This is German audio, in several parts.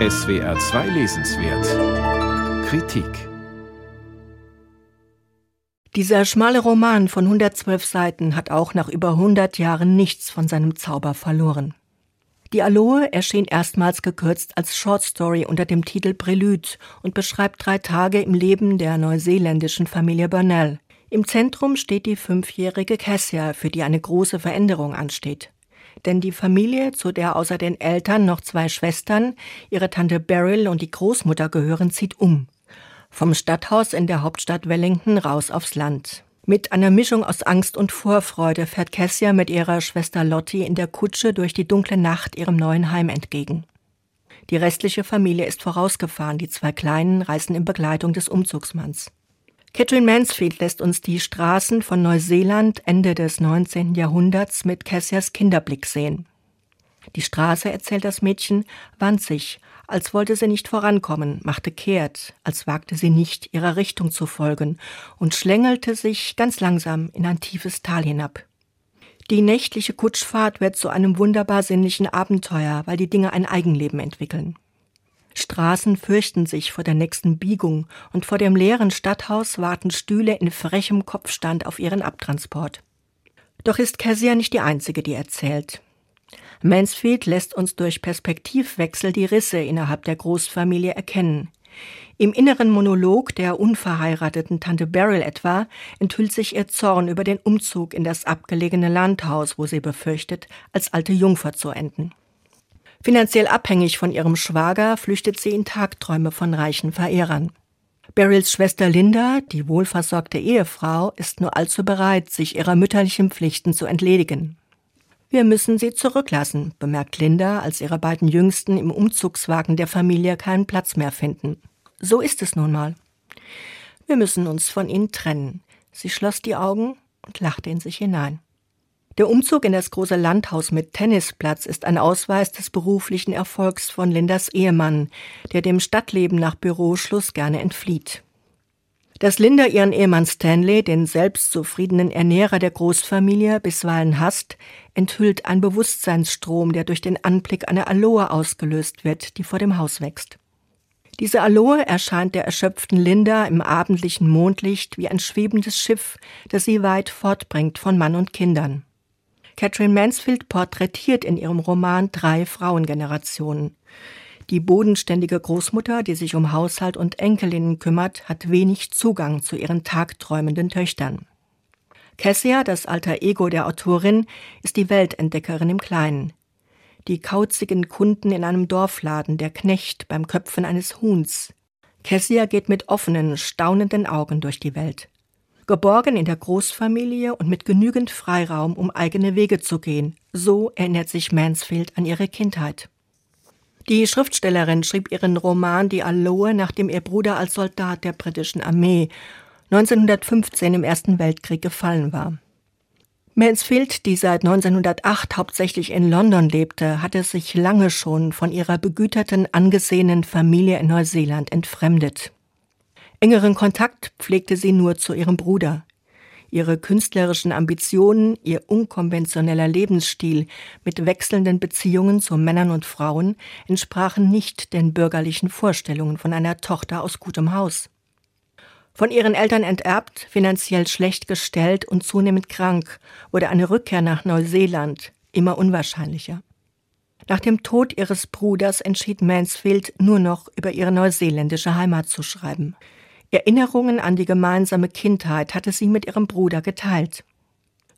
SWR 2 Lesenswert Kritik Dieser schmale Roman von 112 Seiten hat auch nach über 100 Jahren nichts von seinem Zauber verloren. Die Aloe erschien erstmals gekürzt als Short Story unter dem Titel Prelude und beschreibt drei Tage im Leben der neuseeländischen Familie Burnell. Im Zentrum steht die fünfjährige Cassia, für die eine große Veränderung ansteht. Denn die Familie, zu der außer den Eltern noch zwei Schwestern, ihre Tante Beryl und die Großmutter gehören, zieht um. Vom Stadthaus in der Hauptstadt Wellington raus aufs Land. Mit einer Mischung aus Angst und Vorfreude fährt Cassia mit ihrer Schwester Lottie in der Kutsche durch die dunkle Nacht ihrem neuen Heim entgegen. Die restliche Familie ist vorausgefahren, die zwei Kleinen reisen in Begleitung des Umzugsmanns. Catherine Mansfield lässt uns die Straßen von Neuseeland Ende des 19. Jahrhunderts mit Cassias Kinderblick sehen. Die Straße, erzählt das Mädchen, wand sich, als wollte sie nicht vorankommen, machte kehrt, als wagte sie nicht, ihrer Richtung zu folgen und schlängelte sich ganz langsam in ein tiefes Tal hinab. Die nächtliche Kutschfahrt wird zu einem wunderbar sinnlichen Abenteuer, weil die Dinge ein Eigenleben entwickeln. Straßen fürchten sich vor der nächsten Biegung und vor dem leeren Stadthaus warten Stühle in frechem Kopfstand auf ihren Abtransport. Doch ist Cassia nicht die einzige, die erzählt. Mansfield lässt uns durch Perspektivwechsel die Risse innerhalb der Großfamilie erkennen. Im inneren Monolog der unverheirateten Tante Beryl etwa enthüllt sich ihr Zorn über den Umzug in das abgelegene Landhaus, wo sie befürchtet, als alte Jungfer zu enden. Finanziell abhängig von ihrem Schwager flüchtet sie in Tagträume von reichen Verehrern. Beryls Schwester Linda, die wohlversorgte Ehefrau, ist nur allzu bereit, sich ihrer mütterlichen Pflichten zu entledigen. Wir müssen sie zurücklassen, bemerkt Linda, als ihre beiden Jüngsten im Umzugswagen der Familie keinen Platz mehr finden. So ist es nun mal. Wir müssen uns von ihnen trennen. Sie schloss die Augen und lachte in sich hinein. Der Umzug in das große Landhaus mit Tennisplatz ist ein Ausweis des beruflichen Erfolgs von Lindas Ehemann, der dem Stadtleben nach Büroschluss gerne entflieht. Dass Linda ihren Ehemann Stanley, den selbstzufriedenen Ernährer der Großfamilie, bisweilen hasst, enthüllt ein Bewusstseinsstrom, der durch den Anblick einer Aloe ausgelöst wird, die vor dem Haus wächst. Diese Aloe erscheint der erschöpften Linda im abendlichen Mondlicht wie ein schwebendes Schiff, das sie weit fortbringt von Mann und Kindern. Catherine Mansfield porträtiert in ihrem Roman drei Frauengenerationen. Die bodenständige Großmutter, die sich um Haushalt und Enkelinnen kümmert, hat wenig Zugang zu ihren tagträumenden Töchtern. Cassia, das alter Ego der Autorin, ist die Weltentdeckerin im Kleinen. Die kauzigen Kunden in einem Dorfladen, der Knecht beim Köpfen eines Huhns. Cassia geht mit offenen, staunenden Augen durch die Welt geborgen in der Großfamilie und mit genügend Freiraum, um eigene Wege zu gehen. So erinnert sich Mansfield an ihre Kindheit. Die Schriftstellerin schrieb ihren Roman Die Aloe, nachdem ihr Bruder als Soldat der britischen Armee 1915 im Ersten Weltkrieg gefallen war. Mansfield, die seit 1908 hauptsächlich in London lebte, hatte sich lange schon von ihrer begüterten, angesehenen Familie in Neuseeland entfremdet. Engeren Kontakt pflegte sie nur zu ihrem Bruder. Ihre künstlerischen Ambitionen, ihr unkonventioneller Lebensstil mit wechselnden Beziehungen zu Männern und Frauen entsprachen nicht den bürgerlichen Vorstellungen von einer Tochter aus gutem Haus. Von ihren Eltern enterbt, finanziell schlecht gestellt und zunehmend krank, wurde eine Rückkehr nach Neuseeland immer unwahrscheinlicher. Nach dem Tod ihres Bruders entschied Mansfield nur noch über ihre neuseeländische Heimat zu schreiben. Erinnerungen an die gemeinsame Kindheit hatte sie mit ihrem Bruder geteilt.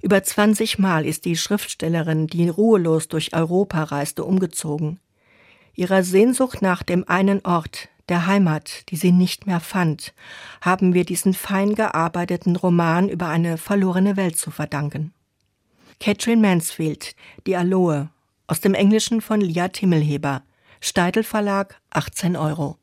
Über 20 Mal ist die Schriftstellerin, die ruhelos durch Europa reiste, umgezogen. Ihrer Sehnsucht nach dem einen Ort, der Heimat, die sie nicht mehr fand, haben wir diesen fein gearbeiteten Roman über eine verlorene Welt zu verdanken. Catherine Mansfield, Die Aloe, aus dem Englischen von Lia Timmelheber, Steitel Verlag, 18 Euro.